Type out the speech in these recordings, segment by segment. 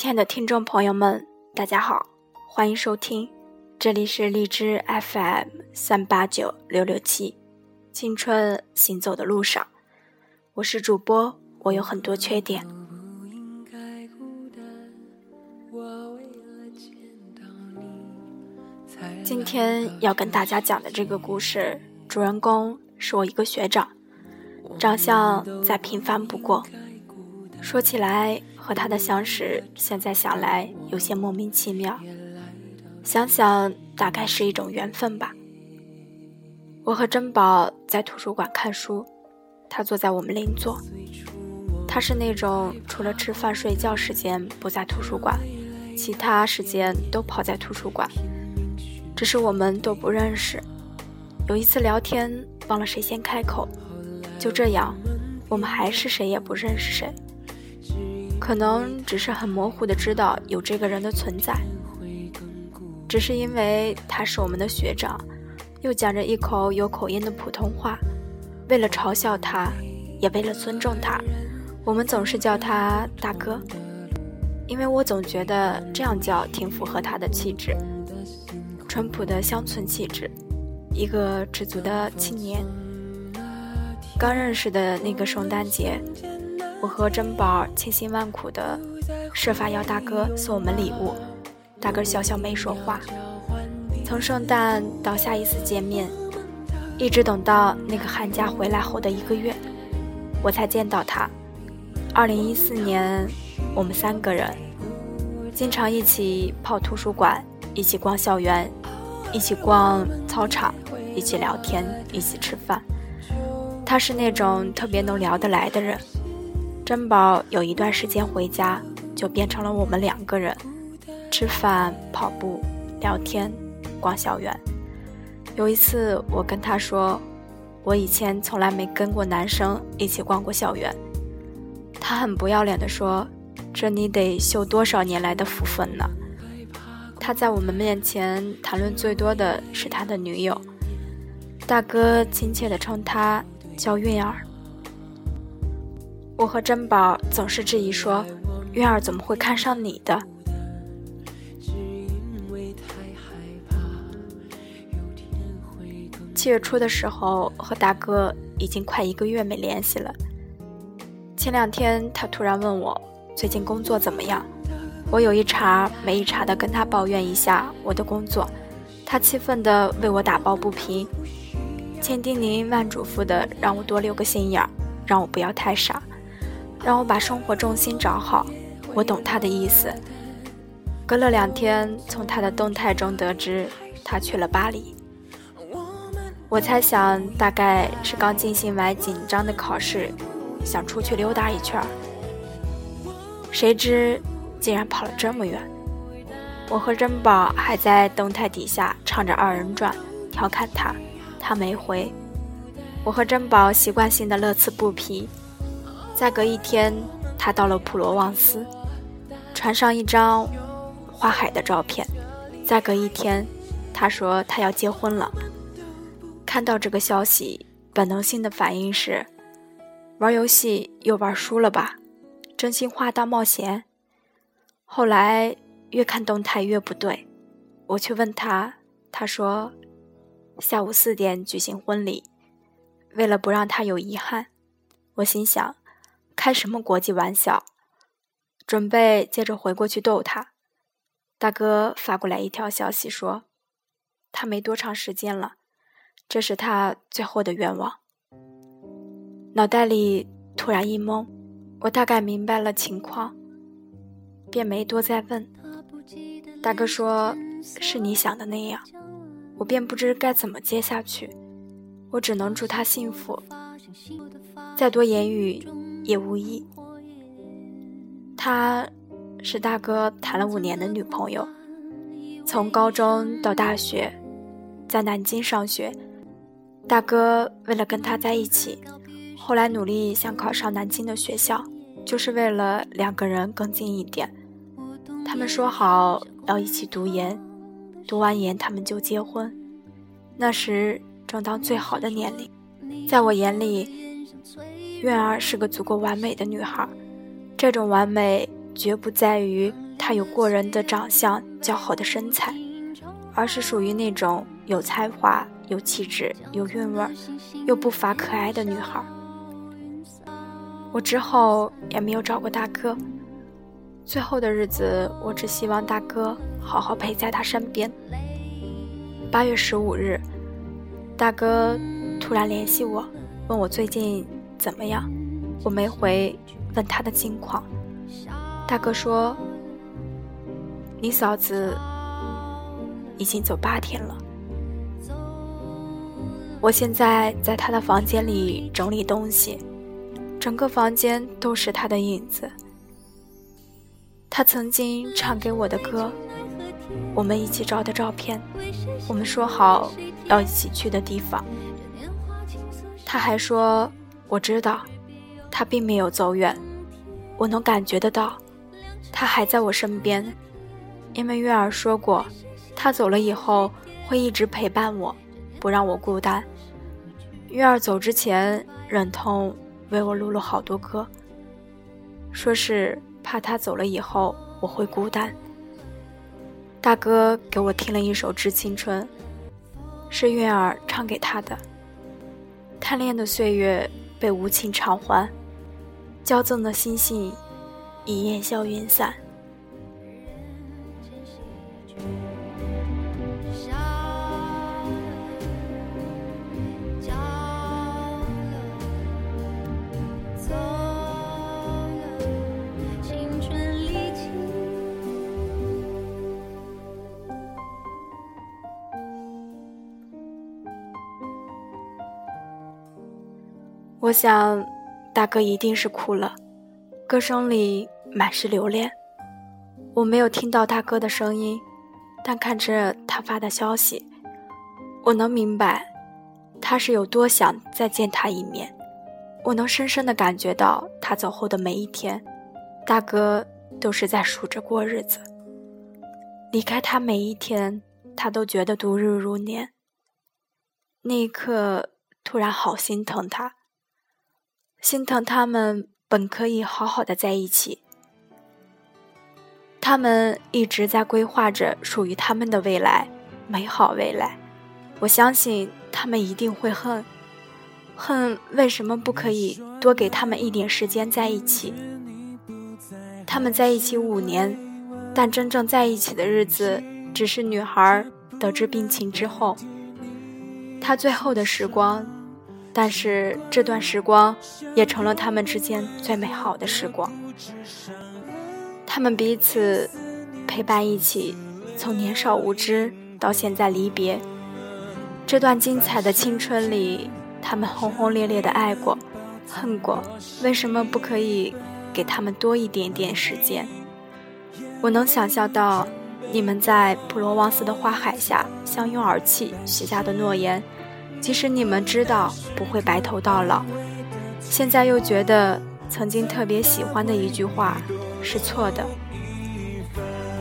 亲爱的听众朋友们，大家好，欢迎收听，这里是荔枝 FM 三八九六六七，青春行走的路上，我是主播，我有很多缺点。今天要跟大家讲的这个故事，主人公是我一个学长，长相再平凡不过。说起来和他的相识，现在想来有些莫名其妙。想想大概是一种缘分吧。我和珍宝在图书馆看书，他坐在我们邻座。他是那种除了吃饭睡觉时间不在图书馆，其他时间都泡在图书馆。只是我们都不认识。有一次聊天，忘了谁先开口，就这样，我们还是谁也不认识谁。可能只是很模糊的知道有这个人的存在，只是因为他是我们的学长，又讲着一口有口音的普通话。为了嘲笑他，也为了尊重他，我们总是叫他大哥，因为我总觉得这样叫挺符合他的气质。淳朴的乡村气质，一个知足的青年。刚认识的那个圣诞节，我和珍宝千辛万苦的设法要大哥送我们礼物，大哥笑笑没说话。从圣诞到下一次见面，一直等到那个寒假回来后的一个月，我才见到他。二零一四年，我们三个人经常一起泡图书馆，一起逛校园。一起逛操场，一起聊天，一起吃饭。他是那种特别能聊得来的人。珍宝有一段时间回家，就变成了我们两个人，吃饭、跑步、聊天、逛校园。有一次，我跟他说，我以前从来没跟过男生一起逛过校园。他很不要脸地说：“这你得秀多少年来的福分呢？”他在我们面前谈论最多的是他的女友，大哥亲切地称她叫韵儿。我和珍宝总是质疑说，月儿怎么会看上你的？七月初的时候，和大哥已经快一个月没联系了。前两天他突然问我最近工作怎么样。我有一茬没一茬的跟他抱怨一下我的工作，他气愤的为我打抱不平，千叮咛万嘱咐的让我多留个心眼儿，让我不要太傻，让我把生活重心找好。我懂他的意思。隔了两天，从他的动态中得知他去了巴黎。我猜想大概是刚进行完紧张的考试，想出去溜达一圈儿。谁知。竟然跑了这么远，我和珍宝还在动态底下唱着二人转，调侃他，他没回。我和珍宝习惯性的乐此不疲。再隔一天，他到了普罗旺斯，传上一张花海的照片。再隔一天，他说他要结婚了。看到这个消息，本能性的反应是：玩游戏又玩输了吧？真心话大冒险。后来越看动态越不对，我去问他，他说下午四点举行婚礼。为了不让他有遗憾，我心想开什么国际玩笑，准备接着回过去逗他。大哥发过来一条消息说，他没多长时间了，这是他最后的愿望。脑袋里突然一懵，我大概明白了情况。便没多再问。大哥说：“是你想的那样。”我便不知该怎么接下去。我只能祝他幸福，再多言语也无意。她是大哥谈了五年的女朋友，从高中到大学，在南京上学。大哥为了跟她在一起，后来努力想考上南京的学校，就是为了两个人更近一点。他们说好要一起读研，读完研他们就结婚。那时正当最好的年龄，在我眼里，苑儿是个足够完美的女孩。这种完美绝不在于她有过人的长相、姣好的身材，而是属于那种有才华、有气质、有韵味，又不乏可爱的女孩。我之后也没有找过大哥。最后的日子，我只希望大哥好好陪在他身边。八月十五日，大哥突然联系我，问我最近怎么样。我没回，问他的近况。大哥说：“你嫂子已经走八天了。”我现在在他的房间里整理东西，整个房间都是他的影子。他曾经唱给我的歌，我们一起照的照片，我们说好要一起去的地方。他还说：“我知道，他并没有走远，我能感觉得到，他还在我身边。因为月儿说过，他走了以后会一直陪伴我，不让我孤单。月儿走之前，忍痛为我录了好多歌，说是。”怕他走了以后我会孤单。大哥给我听了一首《致青春》，是月儿唱给他的。贪恋的岁月被无情偿还，骄纵的心性已烟消云散。我想，大哥一定是哭了，歌声里满是留恋。我没有听到大哥的声音，但看着他发的消息，我能明白他是有多想再见他一面。我能深深的感觉到他走后的每一天，大哥都是在数着过日子。离开他每一天，他都觉得度日如年。那一刻，突然好心疼他。心疼他们本可以好好的在一起，他们一直在规划着属于他们的未来，美好未来。我相信他们一定会恨，恨为什么不可以多给他们一点时间在一起。他们在一起五年，但真正在一起的日子，只是女孩得知病情之后，她最后的时光。但是这段时光也成了他们之间最美好的时光。他们彼此陪伴一起，从年少无知到现在离别。这段精彩的青春里，他们轰轰烈烈的爱过、恨过。为什么不可以给他们多一点点时间？我能想象到你们在普罗旺斯的花海下相拥而泣许下的诺言。即使你们知道不会白头到老，现在又觉得曾经特别喜欢的一句话是错的。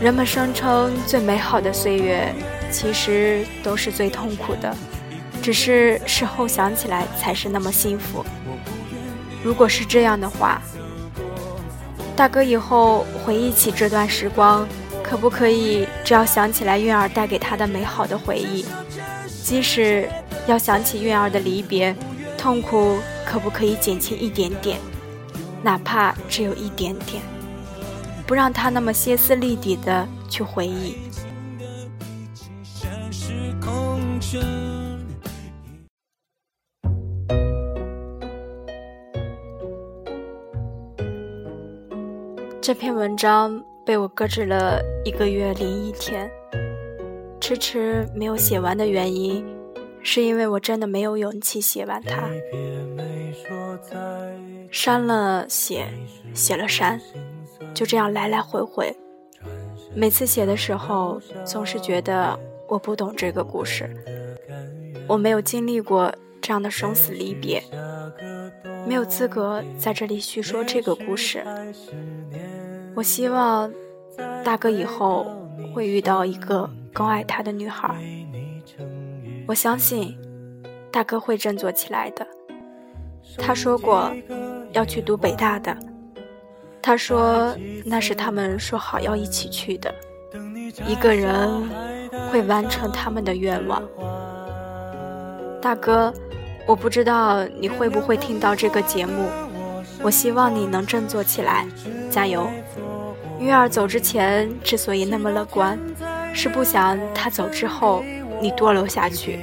人们声称最美好的岁月，其实都是最痛苦的，只是事后想起来才是那么幸福。如果是这样的话，大哥以后回忆起这段时光，可不可以只要想起来韵儿带给他的美好的回忆，即使。要想起韵儿的离别，痛苦可不可以减轻一点点？哪怕只有一点点，不让他那么歇斯底里的去回忆。这篇文章被我搁置了一个月零一天，迟迟没有写完的原因。是因为我真的没有勇气写完它，删了写，写了删，就这样来来回回。每次写的时候，总是觉得我不懂这个故事，我没有经历过这样的生死离别，没有资格在这里叙说这个故事。我希望大哥以后会遇到一个更爱他的女孩。我相信，大哥会振作起来的。他说过要去读北大的，他说那是他们说好要一起去的，一个人会完成他们的愿望。大哥，我不知道你会不会听到这个节目，我希望你能振作起来，加油。玉儿走之前之所以那么乐观，是不想他走之后你多留下去。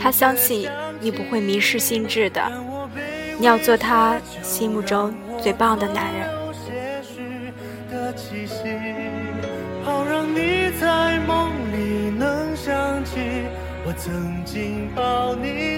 他相信你不会迷失心智的，你要做他心目中最棒的男人。好让你在梦里能想起我曾经抱你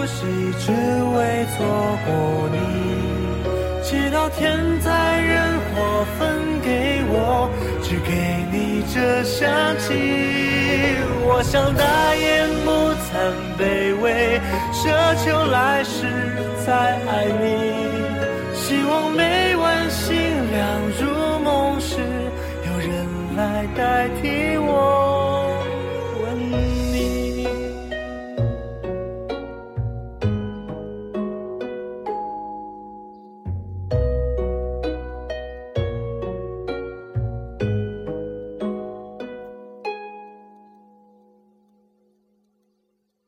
呼吸，只为错过你。祈祷天灾人祸分给我，只给你这香气。我想大言不惭卑微，奢求来世再爱你。希望每晚星亮如梦时，有人来代替。